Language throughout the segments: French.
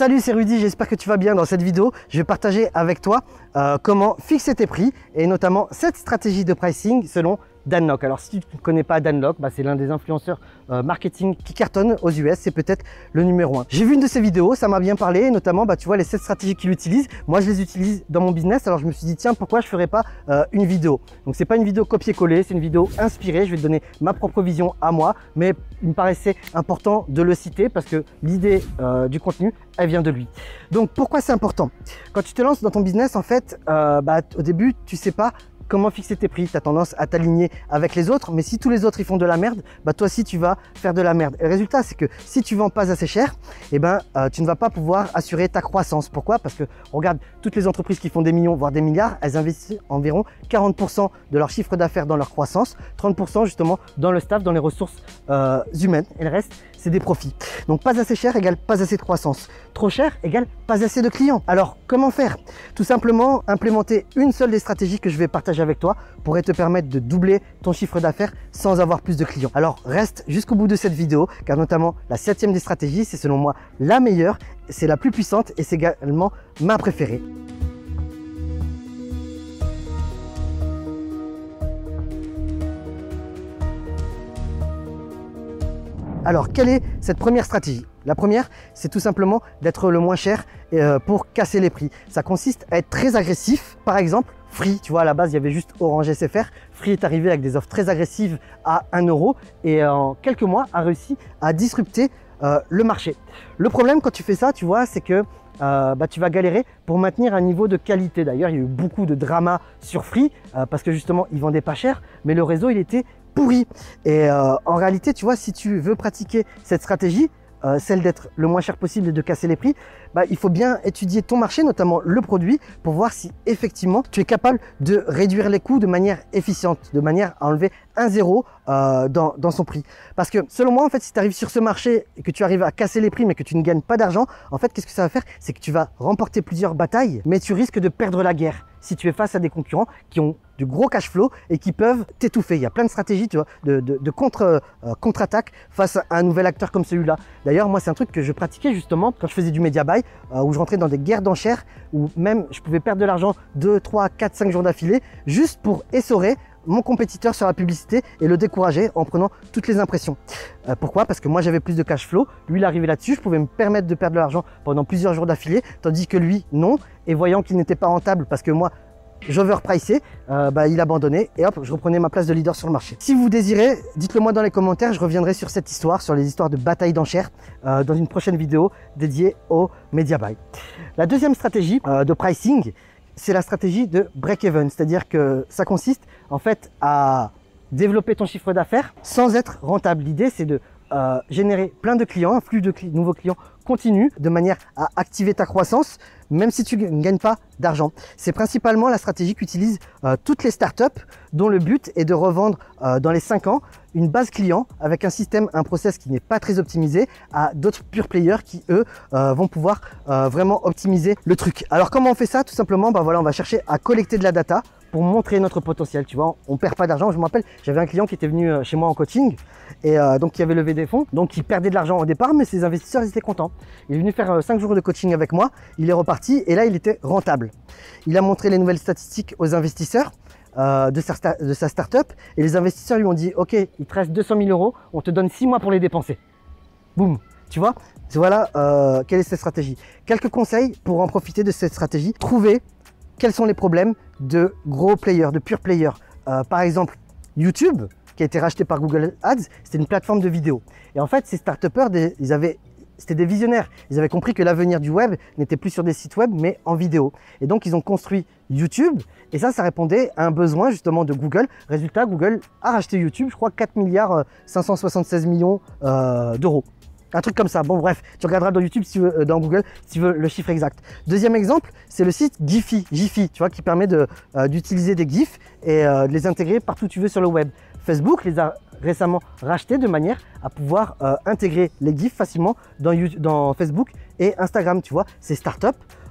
Salut, c'est Rudy, j'espère que tu vas bien. Dans cette vidéo, je vais partager avec toi euh, comment fixer tes prix et notamment cette stratégie de pricing selon Danlock. Alors si tu ne connais pas Danlock, bah, c'est l'un des influenceurs euh, marketing qui cartonne aux US, c'est peut-être le numéro un. J'ai vu une de ses vidéos, ça m'a bien parlé, notamment bah, tu vois les 7 stratégies qu'il utilise. Moi je les utilise dans mon business, alors je me suis dit tiens pourquoi je ferais pas euh, une vidéo? Donc c'est pas une vidéo copier-coller, c'est une vidéo inspirée, je vais te donner ma propre vision à moi, mais il me paraissait important de le citer parce que l'idée euh, du contenu, elle vient de lui. Donc pourquoi c'est important? Quand tu te lances dans ton business, en fait, bah, au début, tu sais pas comment fixer tes prix. Tu as tendance à t'aligner avec les autres, mais si tous les autres ils font de la merde, bah toi aussi tu vas faire de la merde. Le résultat, c'est que si tu vends pas assez cher, eh ben euh, tu ne vas pas pouvoir assurer ta croissance. Pourquoi? Parce que regarde toutes les entreprises qui font des millions, voire des milliards, elles investissent environ 40% de leur chiffre d'affaires dans leur croissance, 30% justement dans le staff, dans les ressources euh, humaines, et le reste c'est des profits. Donc pas assez cher égale pas assez de croissance. Trop cher égale pas assez de clients. Alors comment faire? Tout simplement implémenter une seule des stratégies que je vais partager avec toi pourrait te permettre de doubler ton chiffre d'affaires sans avoir plus de clients. Alors reste jusqu'au bout de cette vidéo car notamment la septième des stratégies c'est selon moi la meilleure, c'est la plus puissante et c'est également ma préférée. Alors, quelle est cette première stratégie? La première, c'est tout simplement d'être le moins cher euh, pour casser les prix. Ça consiste à être très agressif. Par exemple, Free, tu vois, à la base, il y avait juste Orange SFR. Free est arrivé avec des offres très agressives à 1 euro et en quelques mois a réussi à disrupter euh, le marché. Le problème quand tu fais ça, tu vois, c'est que euh, bah, tu vas galérer pour maintenir un niveau de qualité. D'ailleurs, il y a eu beaucoup de drama sur Free parce que justement, ils vendaient pas cher, mais le réseau, il était pourri. Et euh, en réalité, tu vois, si tu veux pratiquer cette stratégie, euh, celle d'être le moins cher possible et de casser les prix, bah, il faut bien étudier ton marché, notamment le produit, pour voir si effectivement tu es capable de réduire les coûts de manière efficiente, de manière à enlever un zéro euh, dans, dans, son prix. Parce que selon moi, en fait, si tu arrives sur ce marché et que tu arrives à casser les prix mais que tu ne gagnes pas d'argent, en fait, qu'est-ce que ça va faire? C'est que tu vas remporter plusieurs batailles, mais tu risques de perdre la guerre si tu es face à des concurrents qui ont du gros cash flow et qui peuvent t'étouffer. Il y a plein de stratégies de, contre, euh, contre-attaque face à un nouvel acteur comme celui-là. D'ailleurs, moi, c'est un truc que je pratiquais justement quand je faisais du media buy, euh, où je rentrais dans des guerres d'enchères, où même je pouvais perdre de l'argent 2, 3, 4, 5 jours d'affilée, juste pour essorer mon compétiteur sur la publicité et le décourager en prenant toutes les impressions. Euh, pourquoi? Parce que moi j'avais plus de cash flow, lui il arrivait là-dessus, je pouvais me permettre de perdre de l'argent pendant plusieurs jours d'affilée, tandis que lui non, et voyant qu'il n'était pas rentable parce que moi j'overpricé, euh, bah, il abandonnait et hop, je reprenais ma place de leader sur le marché. Si vous désirez, dites-le moi dans les commentaires, je reviendrai sur cette histoire, sur les histoires de bataille d'enchères euh, dans une prochaine vidéo dédiée au media buy. La deuxième stratégie de pricing, c'est la stratégie de break-even, c'est-à-dire que ça consiste en fait à développer ton chiffre d'affaires sans être rentable. L'idée, c'est de euh, générer plein de clients, un flux de nouveaux clients continu, de manière à activer ta croissance, même si tu ne gagnes pas d'argent. C'est principalement la stratégie qu'utilisent euh, toutes les startups dont le but est de revendre euh, dans les 5 ans une base client avec un système, un process qui n'est pas très optimisé à d'autres pure players qui eux vont pouvoir vraiment optimiser le truc. Alors comment on fait ça? Tout simplement, bah voilà, on va chercher à collecter de la data pour montrer notre potentiel. Tu vois, on perd pas d'argent. Je me rappelle, j'avais un client qui était venu euh, chez moi en coaching et euh, donc qui avait levé des fonds, donc il perdait de l'argent au départ, mais ses investisseurs étaient contents. Il est venu faire 5 euh, jours de coaching avec moi, il est reparti et là il était rentable. Il a montré les nouvelles statistiques aux investisseurs. de, sa, de sa startup et les investisseurs lui ont dit ok il te reste 200 000 euros on te donne 6 mois pour les dépenser boum tu vois? Voilà quelle est cette stratégie quelques conseils pour en profiter de cette stratégie trouver quels sont les problèmes de gros players, de pure players. Euh, par exemple, YouTube, qui a été racheté par Google Ads, c'était une plateforme de vidéo. Et en fait, ces start ils avaient c'était des visionnaires. Ils avaient compris que l'avenir du web n'était plus sur des sites web, mais en vidéo. Et donc, ils ont construit YouTube. Et ça, ça répondait à un besoin justement de Google. Résultat, Google a racheté YouTube, je crois 4 milliards 576 euh, millions euh, d'euros. Un truc comme ça. Bon, bref, tu regarderas dans YouTube, si tu veux, euh, dans Google, si tu veux le chiffre exact. Deuxième exemple, c'est le site Giphy, Giphy, tu vois, qui permet euh, d'utiliser des GIFs et euh, de les intégrer partout où tu veux sur le web. Facebook les a récemment rachetés de manière à pouvoir intégrer les GIFs facilement dans, dans Facebook et Instagram, tu vois. Ces startups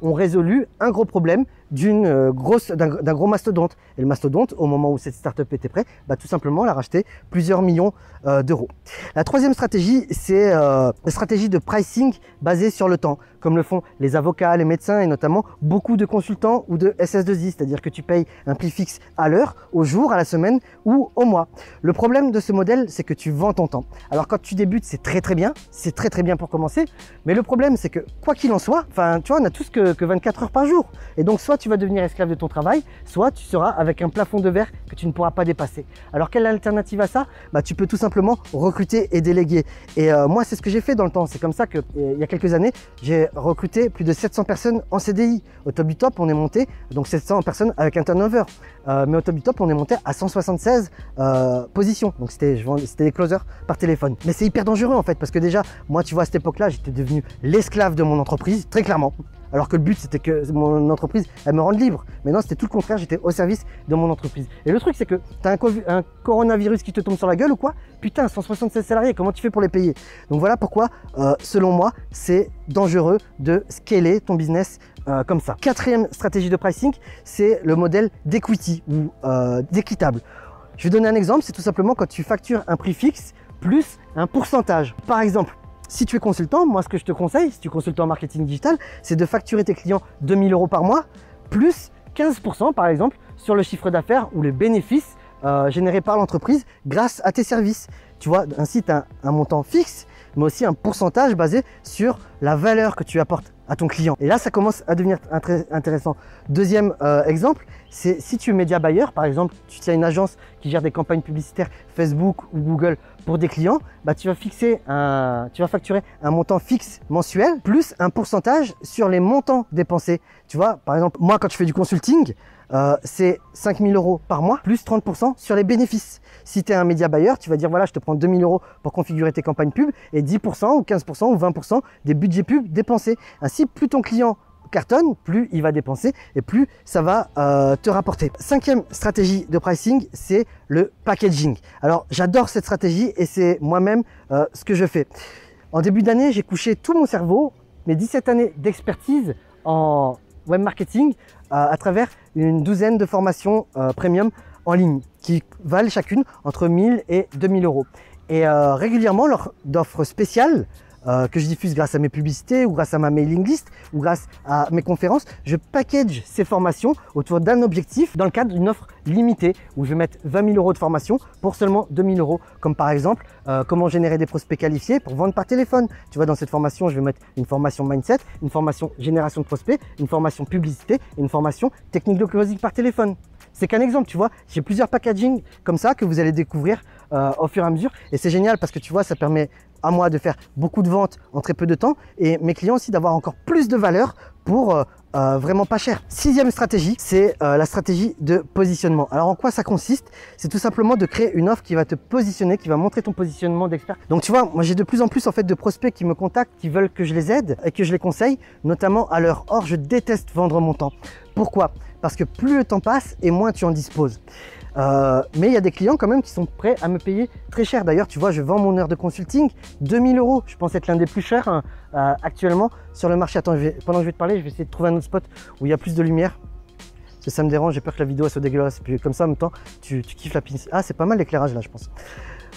ont résolu un gros problème d'une euh, grosse, d'un gros mastodonte. Et le mastodonte, au moment où cette startup était prête, bah, tout simplement, l'a racheté plusieurs millions euh, d'euros. La troisième stratégie, c'est euh, la stratégie de pricing basée sur le temps, comme le font les avocats, les médecins et notamment beaucoup de consultants ou de SS2I, c'est-à-dire que tu payes un prix fixe à l'heure, au jour, à la semaine ou au mois. Le problème de ce modèle, c'est que tu vends ton temps. Alors quand tu débutes, c'est très très bien, c'est très très bien pour commencer, mais le problème, c'est que quoi qu'il en soit, enfin, tu vois, on a tous que, que 24 heures par jour. Et donc, soit tu vas devenir esclave de ton travail, soit tu seras avec un plafond de verre que tu ne pourras pas dépasser. Alors, quelle alternative à ça? Bah, Tu peux tout simplement recruter et déléguer. Et euh, moi, c'est ce que j'ai fait dans le temps. C'est comme ça que, il y a quelques années, j'ai recruté plus de 700 personnes en CDI. Au top du top, on est monté, donc 700 personnes avec un turnover. Euh, mais au top du top, on est monté à 176 euh, positions. Donc c'était des closers par téléphone. Mais c'est hyper dangereux en fait, parce que déjà, moi, tu vois, à cette époque-là, j'étais devenu l'esclave de mon entreprise, très clairement. Alors que le but, c'était que mon entreprise, elle me rende libre. Mais non, c'était tout le contraire, j'étais au service de mon entreprise. Et le truc, c'est que tu as un, coronavirus qui te tombe sur la gueule ou quoi? Putain, 176 salariés, comment tu fais pour les payer? Donc voilà pourquoi, euh, selon moi, c'est dangereux de scaler ton business euh, comme ça. Quatrième stratégie de pricing, c'est le modèle d'equity ou euh, d'équitable. Je vais donner un exemple, c'est tout simplement quand tu factures un prix fixe plus un pourcentage. Par exemple, si tu es consultant, moi ce que je te conseille, si tu es consultant en marketing digital, c'est de facturer tes clients 2000 euros par mois, plus 15% par exemple sur le chiffre d'affaires ou les bénéfices euh, générés par l'entreprise grâce à tes services. Tu vois, ainsi tu as un montant fixe, mais aussi un pourcentage basé sur la valeur que tu apportes ton client. Et là, ça commence à devenir intéressant. Deuxième euh, exemple, c'est si tu es média buyer, par exemple, tu as une agence qui gère des campagnes publicitaires Facebook ou Google pour des clients, bah, tu vas fixer un, tu vas facturer un montant fixe mensuel plus un pourcentage sur les montants dépensés. Tu vois, par exemple, moi, quand je fais du consulting, euh, c'est 5000 euros par mois plus 30% sur les bénéfices. Si tu es un média buyer, tu vas dire voilà, je te prends 2000 euros pour configurer tes campagnes pub et 10% ou 15% ou 20% des budgets pub dépensés. Ainsi, plus ton client cartonne, plus il va dépenser et plus ça va euh, te rapporter. Cinquième stratégie de pricing, c'est le packaging. Alors j'adore cette stratégie et c'est moi-même euh, ce que je fais. En début d'année, j'ai couché tout mon cerveau, mes 17 années d'expertise en web marketing euh, à travers une douzaine de formations euh, premium en ligne qui valent chacune entre 1000 et 2000 euros. Et euh, régulièrement, lors d'offres spéciales, euh, que je diffuse grâce à mes publicités ou grâce à ma mailing list ou grâce à mes conférences, je package ces formations autour d'un objectif dans le cadre d'une offre limitée où je vais mettre 20 000 euros de formation pour seulement 2 000 euros. Comme par exemple, euh, comment générer des prospects qualifiés pour vendre par téléphone. Tu vois, dans cette formation, je vais mettre une formation mindset, une formation génération de prospects, une formation publicité et une formation technique de closing par téléphone. C'est qu'un exemple, tu vois. J'ai plusieurs packaging comme ça que vous allez découvrir euh, au fur et à mesure. Et c'est génial parce que tu vois, ça permet à moi de faire beaucoup de ventes en très peu de temps et mes clients aussi d'avoir encore plus de valeur pour euh, euh, vraiment pas cher. Sixième stratégie, c'est la stratégie de positionnement. Alors en quoi ça consiste? C'est tout simplement de créer une offre qui va te positionner, qui va montrer ton positionnement d'expert. Donc tu vois, moi j'ai de plus en plus en fait de prospects qui me contactent, qui veulent que je les aide et que je les conseille, notamment à l'heure. Or, je déteste vendre mon temps. Pourquoi? Parce que plus le temps passe et moins tu en disposes. Euh, mais il y a des clients quand même qui sont prêts à me payer très cher. D'ailleurs, tu vois, je vends mon heure de consulting 2000 euros. Je pense être l'un des plus chers hein, euh, actuellement sur le marché. Attends, pendant que je vais te parler, je vais essayer de trouver un autre spot où il y a plus de lumière. Parce que ça me dérange, j'ai peur que la vidéo soit dégueulasse. Puis comme ça, en même temps, tu, tu kiffes la pince. Ah, c'est pas mal l'éclairage là, je pense.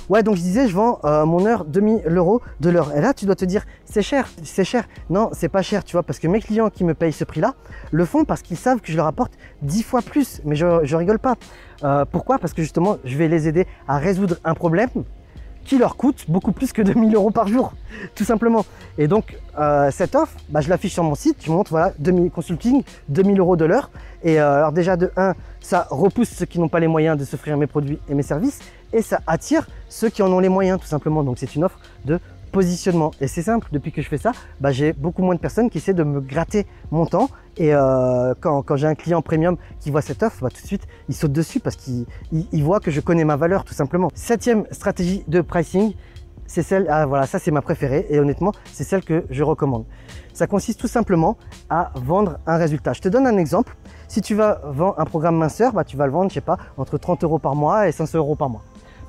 Ouais, donc je disais, je vends euh, mon heure demi l'euro de l'heure. Et là, tu dois te dire, c'est cher, c'est cher. Non, c'est pas cher, tu vois, parce que mes clients qui me payent ce prix-là le font parce qu'ils savent que je leur apporte 10 fois plus. Mais je, rigole pas. Euh, pourquoi? Parce que justement, je vais les aider à résoudre un problème qui leur coûte beaucoup plus que 2000 euros par jour, tout simplement. Et donc, euh, cette offre, bah, je l'affiche sur mon site, je montre, voilà, 2000 consulting, 2000 euros de l'heure. Et alors déjà, de 1, ça repousse ceux qui n'ont pas les moyens de s'offrir mes produits et mes services et ça attire ceux qui en ont les moyens tout simplement. Donc c'est une offre de positionnement. Et c'est simple, depuis que je fais ça, bah, j'ai beaucoup moins de personnes qui essaient de me gratter mon temps. Et euh, quand, j'ai un client premium qui voit cette offre, bah, tout de suite, il saute dessus parce qu'il voit que je connais ma valeur tout simplement. Septième stratégie de pricing, c'est celle, ah, voilà, ça c'est ma préférée et honnêtement, c'est celle que je recommande. Ça consiste tout simplement à vendre un résultat. Je te donne un exemple. Si tu vas vendre un programme minceur, bah, tu vas le vendre, je sais pas, entre 30 euros par mois et 500 euros par mois.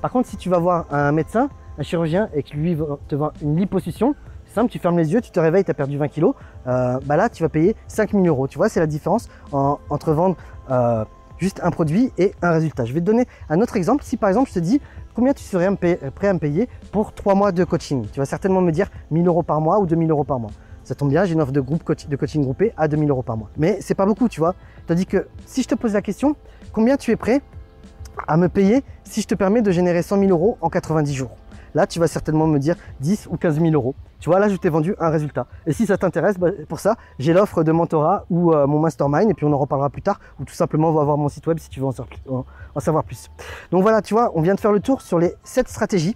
Par contre, si tu vas voir un médecin, un chirurgien et que lui te vend une liposuction, simple, tu fermes les yeux, tu te réveilles, tu as perdu 20 kilos, euh, bah là tu vas payer 5000 euros. Tu vois, c'est la différence entre vendre euh, juste un produit et un résultat. Je vais te donner un autre exemple. Si par exemple je te dis combien tu serais prêt à me payer pour 3 mois de coaching, tu vas certainement me dire 1000 euros par mois ou 2000 euros par mois. Ça tombe bien, j'ai une offre de, groupe de coaching groupé à 2000 euros par mois. Mais c'est pas beaucoup, tu vois. dit que si je te pose la question, combien tu es prêt à me payer si je te permets de générer 100 000 euros en 90 jours Là, tu vas certainement me dire 10 ou 15 000 euros. Tu vois, là, je t'ai vendu un résultat. Et si ça t'intéresse, bah, pour ça, j'ai l'offre de mentorat ou euh, mon mastermind, et puis on en reparlera plus tard, ou tout simplement, on va voir mon site web si tu veux en savoir plus. Donc voilà, tu vois, on vient de faire le tour sur les 7 stratégies.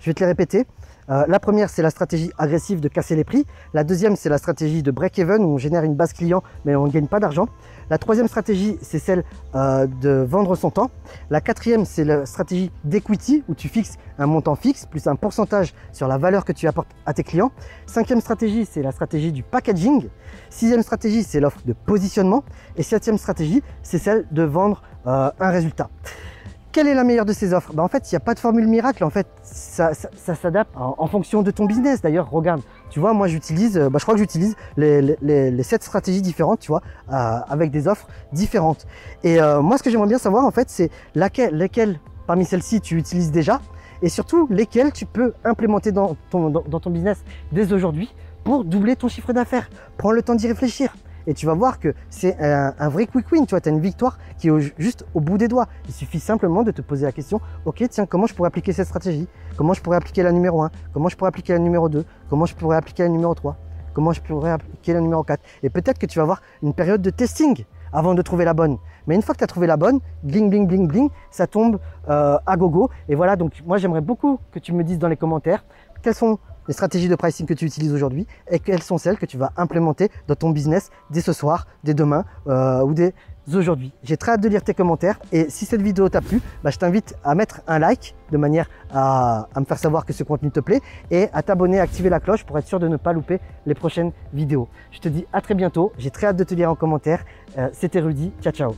Je vais te les répéter. Euh, la première, c'est la stratégie agressive de casser les prix. La deuxième, c'est la stratégie de break-even où on génère une base client mais on ne gagne pas d'argent. La troisième stratégie, c'est celle euh, de vendre son temps. La quatrième, c'est la stratégie d'equity où tu fixes un montant fixe plus un pourcentage sur la valeur que tu apportes à tes clients. Cinquième stratégie, c'est la stratégie du packaging. Sixième stratégie, c'est l'offre de positionnement. Et septième stratégie, c'est celle de vendre euh, un résultat. Quelle est la meilleure de ces offres? Bah, En fait, il n'y a pas de formule miracle. En fait, ça, s'adapte en, fonction de ton business. D'ailleurs, regarde, tu vois, moi j'utilise, euh, bah, je crois que j'utilise les, les, sept stratégies différentes, tu vois, euh, avec des offres différentes. Et euh, moi, ce que j'aimerais bien savoir, en fait, c'est laquelle, lesquelles parmi celles-ci tu utilises déjà et surtout lesquelles tu peux implémenter dans ton business dès aujourd'hui pour doubler ton chiffre d'affaires. Prends le temps d'y réfléchir et tu vas voir que c'est un, vrai quick win. Tu vois, tu as une victoire qui est juste au bout des doigts. Il suffit simplement de te poser la question, ok, tiens, comment je pourrais appliquer cette stratégie? Comment je pourrais appliquer la numéro 1 Comment je pourrais appliquer la numéro 2 Comment je pourrais appliquer la numéro 3 Comment je pourrais appliquer la numéro 4 Et peut-être que tu vas avoir une période de testing avant de trouver la bonne. Mais une fois que tu as trouvé la bonne, bling, bling, bling, bling, ça tombe euh, à gogo. Et voilà, donc moi j'aimerais beaucoup que tu me dises dans les commentaires quels sont les stratégies de pricing que tu utilises aujourd'hui et quelles sont celles que tu vas implémenter dans ton business dès ce soir, dès demain euh, ou dès aujourd'hui. J'ai très hâte de lire tes commentaires et si cette vidéo t'a plu, bah, je t'invite à mettre un like de manière à, me faire savoir que ce contenu te plaît et à t'abonner, à activer la cloche pour être sûr de ne pas louper les prochaines vidéos. Je te dis à très bientôt, j'ai très hâte de te lire en commentaire. Euh, c'était Rudy, ciao ciao